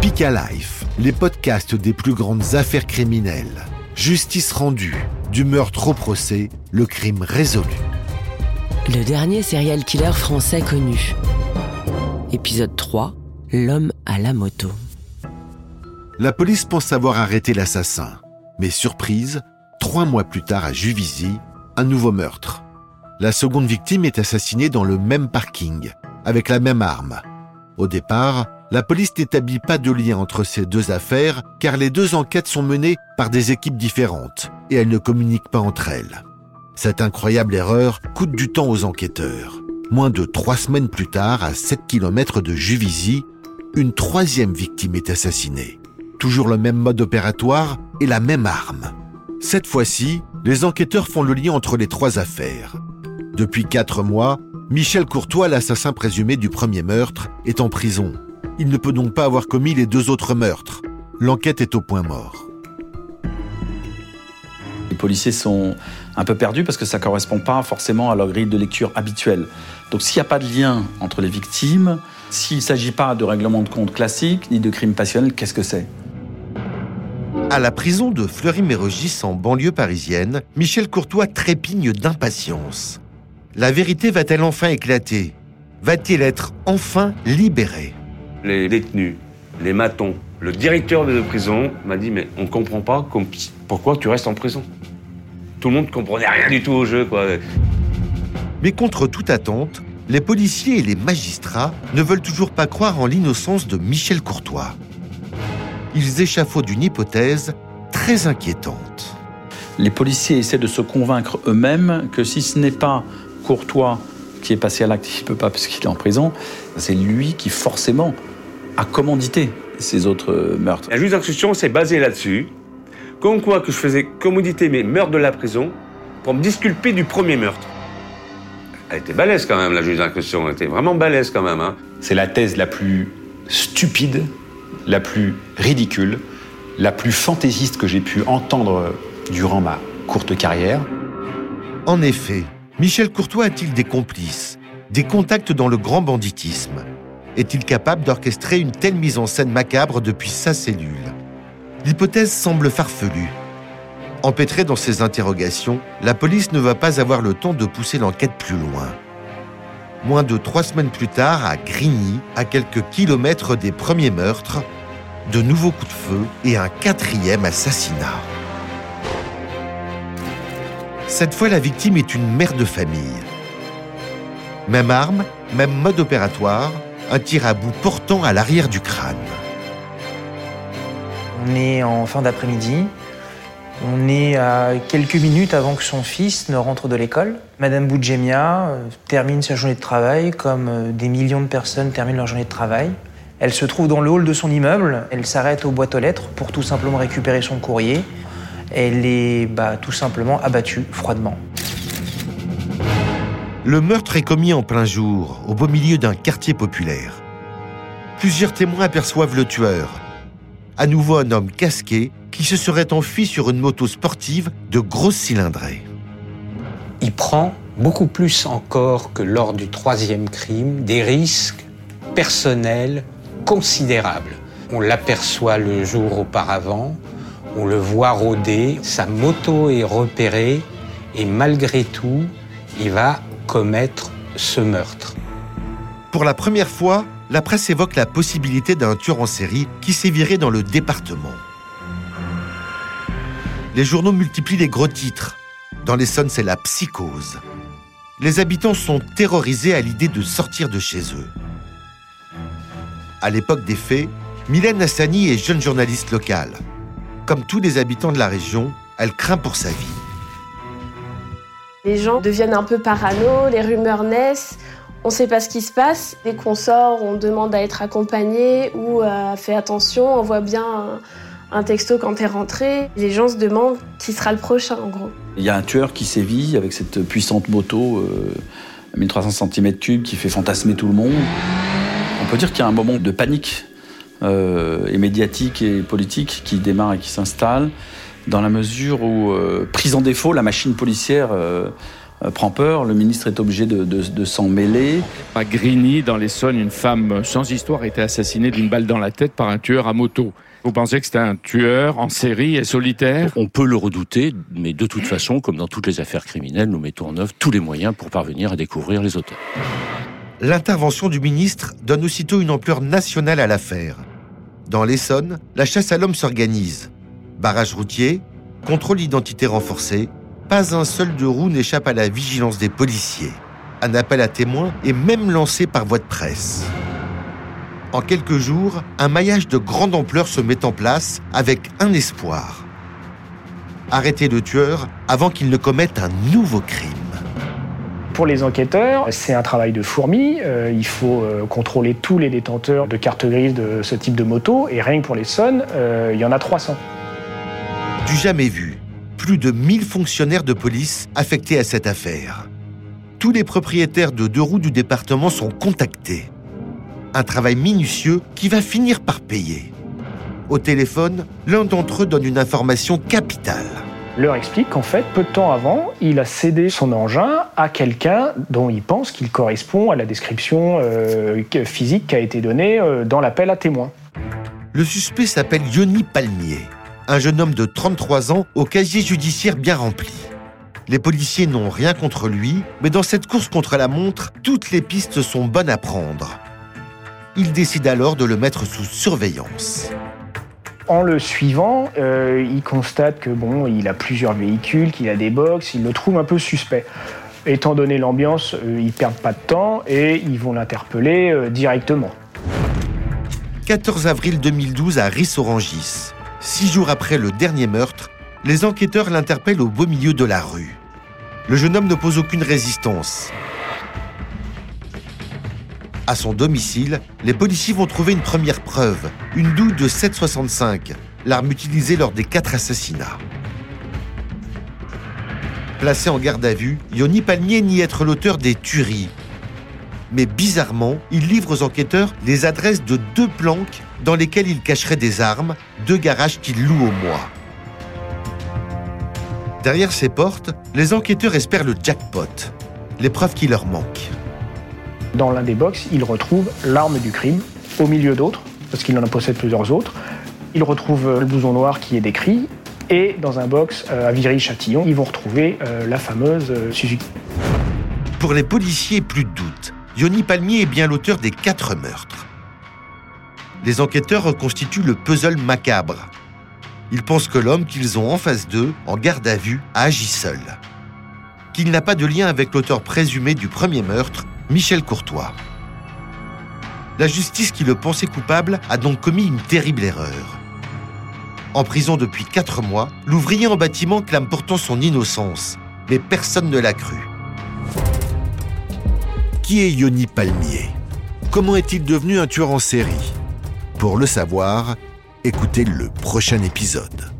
Speak Life, les podcasts des plus grandes affaires criminelles. Justice rendue, du meurtre au procès, le crime résolu. Le dernier serial killer français connu. Épisode 3, L'homme à la moto. La police pense avoir arrêté l'assassin. Mais surprise, trois mois plus tard à Juvisy, un nouveau meurtre. La seconde victime est assassinée dans le même parking, avec la même arme. Au départ, la police n'établit pas de lien entre ces deux affaires car les deux enquêtes sont menées par des équipes différentes et elles ne communiquent pas entre elles. Cette incroyable erreur coûte du temps aux enquêteurs. Moins de trois semaines plus tard, à 7 km de Juvisy, une troisième victime est assassinée. Toujours le même mode opératoire et la même arme. Cette fois-ci, les enquêteurs font le lien entre les trois affaires. Depuis quatre mois, Michel Courtois, l'assassin présumé du premier meurtre, est en prison il ne peut donc pas avoir commis les deux autres meurtres. L'enquête est au point mort. Les policiers sont un peu perdus parce que ça ne correspond pas forcément à leur grille de lecture habituelle. Donc s'il n'y a pas de lien entre les victimes, s'il ne s'agit pas de règlement de compte classique ni de crime passionnel, qu'est-ce que c'est? À la prison de Fleury-Mérogis en banlieue parisienne, Michel Courtois trépigne d'impatience. La vérité va-t-elle enfin éclater? Va-t-il être enfin libéré? Les détenus, les matons, le directeur de prison m'a dit mais on comprend pas pourquoi tu restes en prison. Tout le monde comprenait rien du tout au jeu quoi. Mais contre toute attente, les policiers et les magistrats ne veulent toujours pas croire en l'innocence de Michel Courtois. Ils échafaudent d'une hypothèse très inquiétante. Les policiers essaient de se convaincre eux-mêmes que si ce n'est pas Courtois qui est passé à l'acte, il ne peut pas parce qu'il est en prison, c'est lui qui forcément a commandité ces autres meurtres. La juge d'instruction s'est basée là-dessus, comme quoi que je faisais commodité mes meurtres de la prison pour me disculper du premier meurtre. Elle était balèze quand même, la juge d'instruction, elle était vraiment balèze quand même. Hein. C'est la thèse la plus stupide, la plus ridicule, la plus fantaisiste que j'ai pu entendre durant ma courte carrière. En effet, Michel Courtois a-t-il des complices, des contacts dans le grand banditisme? Est-il capable d'orchestrer une telle mise en scène macabre depuis sa cellule? L'hypothèse semble farfelue. Empêtrée dans ses interrogations, la police ne va pas avoir le temps de pousser l'enquête plus loin. Moins de trois semaines plus tard, à Grigny, à quelques kilomètres des premiers meurtres, de nouveaux coups de feu et un quatrième assassinat. Cette fois, la victime est une mère de famille. Même arme, même mode opératoire, un tir à bout portant à l'arrière du crâne. On est en fin d'après-midi. On est à quelques minutes avant que son fils ne rentre de l'école. Madame Boudjemia euh, termine sa journée de travail comme euh, des millions de personnes terminent leur journée de travail. Elle se trouve dans le hall de son immeuble. Elle s'arrête aux boîtes aux lettres pour tout simplement récupérer son courrier. Elle est bah, tout simplement abattue froidement. Le meurtre est commis en plein jour, au beau milieu d'un quartier populaire. Plusieurs témoins aperçoivent le tueur. À nouveau un homme casqué qui se serait enfui sur une moto sportive de grosse cylindrée. Il prend beaucoup plus encore que lors du troisième crime des risques personnels considérables. On l'aperçoit le jour auparavant, on le voit rôder, sa moto est repérée et malgré tout, il va commettre ce meurtre. Pour la première fois, la presse évoque la possibilité d'un tueur en série qui sévirait dans le département. Les journaux multiplient les gros titres. Dans l'Essonne, c'est la psychose. Les habitants sont terrorisés à l'idée de sortir de chez eux. À l'époque des faits, Mylène Hassani est jeune journaliste locale. Comme tous les habitants de la région, elle craint pour sa vie. Les gens deviennent un peu parano, les rumeurs naissent, on ne sait pas ce qui se passe. Dès qu'on sort, on demande à être accompagné ou à faire attention, on voit bien un, texto quand t'es rentré. Les gens se demandent qui sera le prochain en gros. Il y a un tueur qui sévit avec cette puissante moto euh, 1300 cm3 qui fait fantasmer tout le monde. On peut dire qu'il y a un moment de panique euh, et médiatique et politique qui démarre et qui s'installe dans la mesure où, euh, prise en défaut, la machine policière euh, euh, prend peur. Le ministre est obligé de, s'en mêler. À Grigny, dans l'Essonne, une femme sans histoire a été assassinée d'une balle dans la tête par un tueur à moto. Vous pensez que c'était un tueur en série et solitaire? On peut le redouter, mais de toute façon, comme dans toutes les affaires criminelles, nous mettons en œuvre tous les moyens pour parvenir à découvrir les auteurs. L'intervention du ministre donne aussitôt une ampleur nationale à l'affaire. Dans l'Essonne, la chasse à l'homme s'organise. Barrage routier, contrôle d'identité renforcé, pas un seul de roues n'échappe à la vigilance des policiers. Un appel à témoins est même lancé par voie de presse. En quelques jours, un maillage de grande ampleur se met en place avec un espoir. Arrêter le tueur avant qu'il ne commette un nouveau crime. Pour les enquêteurs, c'est un travail de fourmi. Euh, il faut euh, contrôler tous les détenteurs de cartes grises de ce type de moto. Et rien que pour les sonnes, euh, il y en a 300. Du jamais vu plus de 1000 fonctionnaires de police affectés à cette affaire. Tous les propriétaires de deux roues du département sont contactés. Un travail minutieux qui va finir par payer. Au téléphone, l'un d'entre eux donne une information capitale. Leur explique qu'en fait, peu de temps avant, il a cédé son engin à quelqu'un dont il pense qu'il correspond à la description euh, physique qui a été donnée euh, dans l'appel à témoins. Le suspect s'appelle Yoni Palmier un jeune homme de 33 ans au casier judiciaire bien rempli. Les policiers n'ont rien contre lui, mais dans cette course contre la montre, toutes les pistes sont bonnes à prendre. Il décide alors de le mettre sous surveillance. En le suivant, euh, il constate que bon, il a plusieurs véhicules, qu'il a des box, il le trouve un peu suspect. Étant donné l'ambiance, ils euh, ils perdent pas de temps et ils vont l'interpeller euh, directement. 14 avril 2012 à Rissorangis. Six jours après le dernier meurtre, les enquêteurs l'interpellent au beau milieu de la rue. Le jeune homme n'oppose aucune résistance. À son domicile, les policiers vont trouver une première preuve, une douille de 7,65, l'arme utilisée lors des quatre assassinats. Placé en garde à vue, Yoni Palmier nie être l'auteur des tueries, mais bizarrement, il livre aux enquêteurs les adresses de deux planques dans lesquelles il cacherait des armes, deux garages qu'il loue au mois. Derrière ces portes, les enquêteurs espèrent le jackpot, l'épreuve qui leur manque. Dans l'un des box, ils retrouvent l'arme du crime, au milieu d'autres, parce qu'il en possède plusieurs autres. Ils retrouvent le blouson noir qui est décrit, et dans un box euh, à Viry-Châtillon, ils vont retrouver euh, la fameuse euh, Suzuki. Pour les policiers, plus de doute. Yoni Palmier est bien l'auteur des quatre meurtres. Les enquêteurs reconstituent le puzzle macabre. Ils pensent que l'homme qu'ils ont en face d'eux, en garde à vue, a agi seul. Qu'il n'a pas de lien avec l'auteur présumé du premier meurtre, Michel Courtois. La justice qui le pensait coupable a donc commis une terrible erreur. En prison depuis quatre mois, l'ouvrier en bâtiment clame pourtant son innocence, mais personne ne l'a cru. Qui est Yoni Palmier? Comment est-il devenu un tueur en série? Pour le savoir, écoutez le prochain épisode.